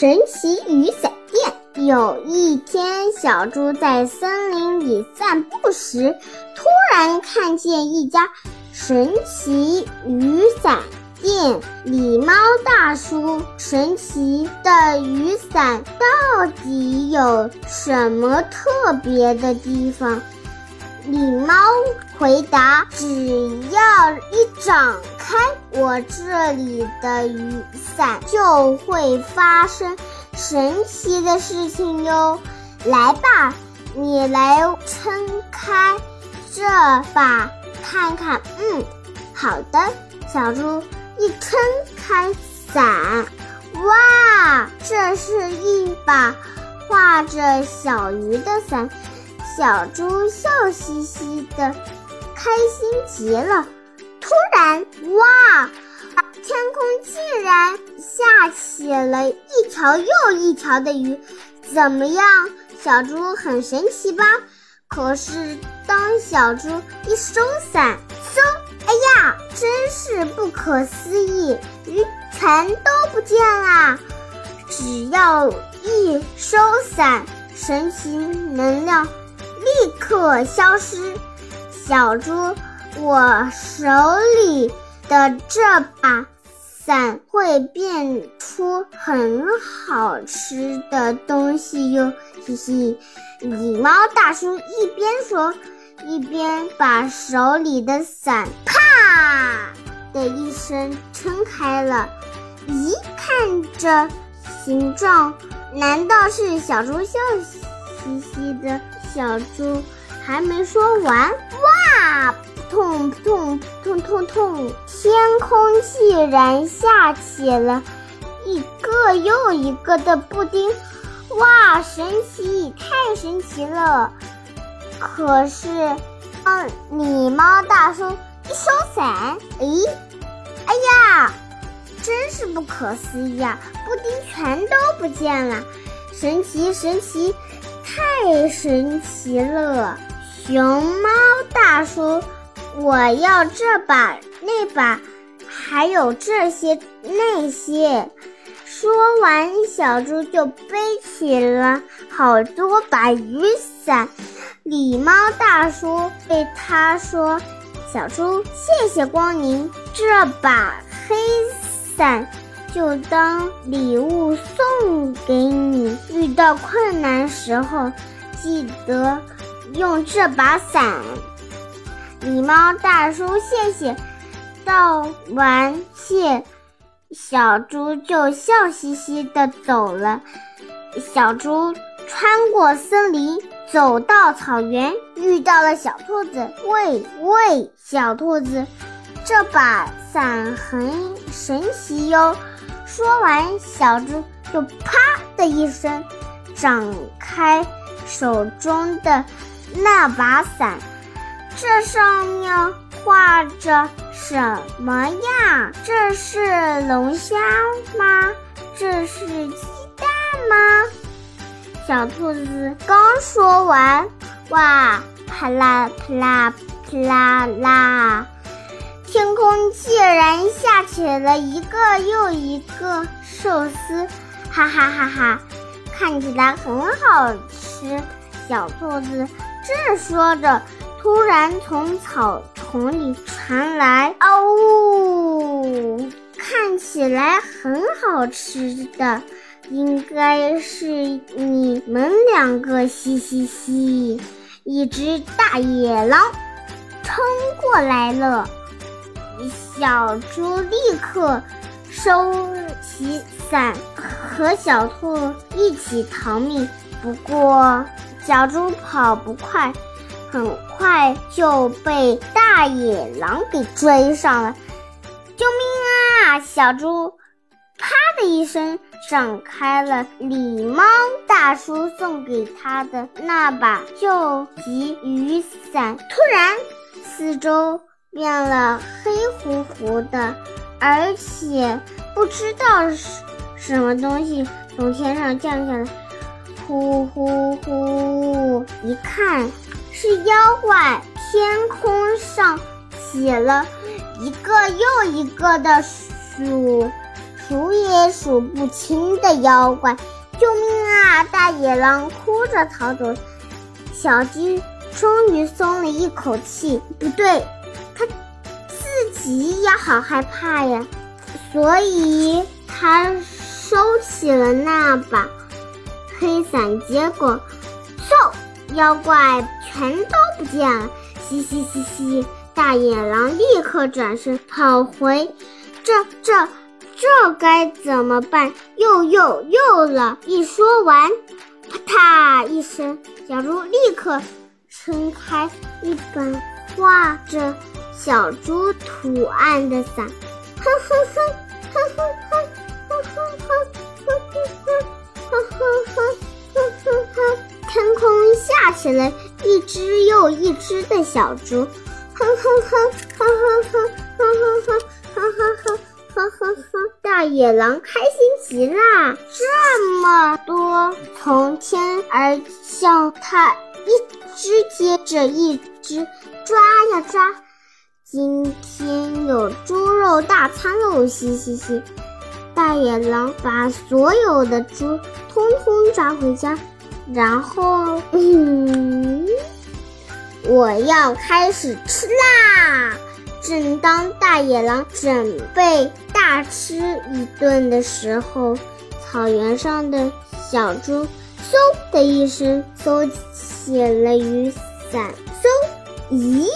神奇雨伞店。有一天，小猪在森林里散步时，突然看见一家神奇雨伞店。狸猫大叔，神奇的雨伞到底有什么特别的地方？狸猫回答：“只要一展开，我这里的雨伞就会发生神奇的事情哟。来吧，你来撑开这把看看。”“嗯，好的。”小猪一撑开伞，哇，这是一把画着小鱼的伞。小猪笑嘻嘻的，开心极了。突然，哇，天空竟然下起了一条又一条的雨。怎么样，小猪很神奇吧？可是，当小猪一收伞，嗖，哎呀，真是不可思议，雨全都不见啦！只要一收伞，神奇能量。立刻消失，小猪，我手里的这把伞会变出很好吃的东西哟，嘻嘻。狸猫大叔一边说，一边把手里的伞啪的一声撑开了。咦，看这形状，难道是小猪笑嘻嘻的？小猪还没说完，哇！痛痛痛痛痛！天空竟然下起了一个又一个的布丁，哇！神奇，太神奇了！可是，当狸猫大叔一收伞，诶，哎呀，真是不可思议啊！布丁全都不见了，神奇，神奇！太神奇了，熊猫大叔，我要这把、那把，还有这些、那些。说完，小猪就背起了好多把雨伞。狸猫大叔对他说：“小猪，谢谢光临，这把黑伞。”就当礼物送给你，遇到困难时候记得用这把伞。狸猫大叔，谢谢。道完谢，小猪就笑嘻嘻的走了。小猪穿过森林，走到草原，遇到了小兔子。喂喂，小兔子，这把伞很神奇哟。说完，小猪就啪的一声展开手中的那把伞。这上面画着什么呀？这是龙虾吗？这是鸡蛋吗？小兔子刚说完，哇，啪啦啪啦啪啦啦！天空竟然下起了一个又一个寿司，哈哈哈哈！看起来很好吃。小兔子正说着，突然从草丛里传来“嗷呜”，看起来很好吃的，应该是你们两个，嘻嘻嘻！一只大野狼冲过来了。小猪立刻收起伞，和小兔一起逃命。不过，小猪跑不快，很快就被大野狼给追上了。救命啊！小猪啪的一声展开了狸猫大叔送给他的那把救急雨伞。突然，四周。变了，黑乎乎的，而且不知道是什么东西从天上降下来，呼呼呼！一看是妖怪，天空上起了一个又一个的数数也数不清的妖怪。救命啊！大野狼哭着逃走，小鸡终于松了一口气。不对，它自己也好害怕呀，所以他收起了那把黑伞。结果，嗖，妖怪全都不见了！嘻嘻嘻嘻，大野狼立刻转身跑回，这这。这该怎么办？又又又了！一说完，啪嗒一声，小猪立刻撑开一本画着小猪图案的伞，哼哼哼，哼哼哼，哼哼哼，哼哼哼，哼哼哼，哼哼哼，天空下起了一只又一只的小猪，哼哼哼，哼哼哼，哼哼哼，哼哼哼。哼哼，大野狼开心极啦！这么多从天而降，它一只接着一只抓呀抓。今天有猪肉大餐喽！嘻嘻嘻，大野狼把所有的猪通通抓回家，然后，嗯，我要开始吃啦！正当大野狼准备大吃一顿的时候，草原上的小猪嗖的一声收起了雨伞，嗖，咦？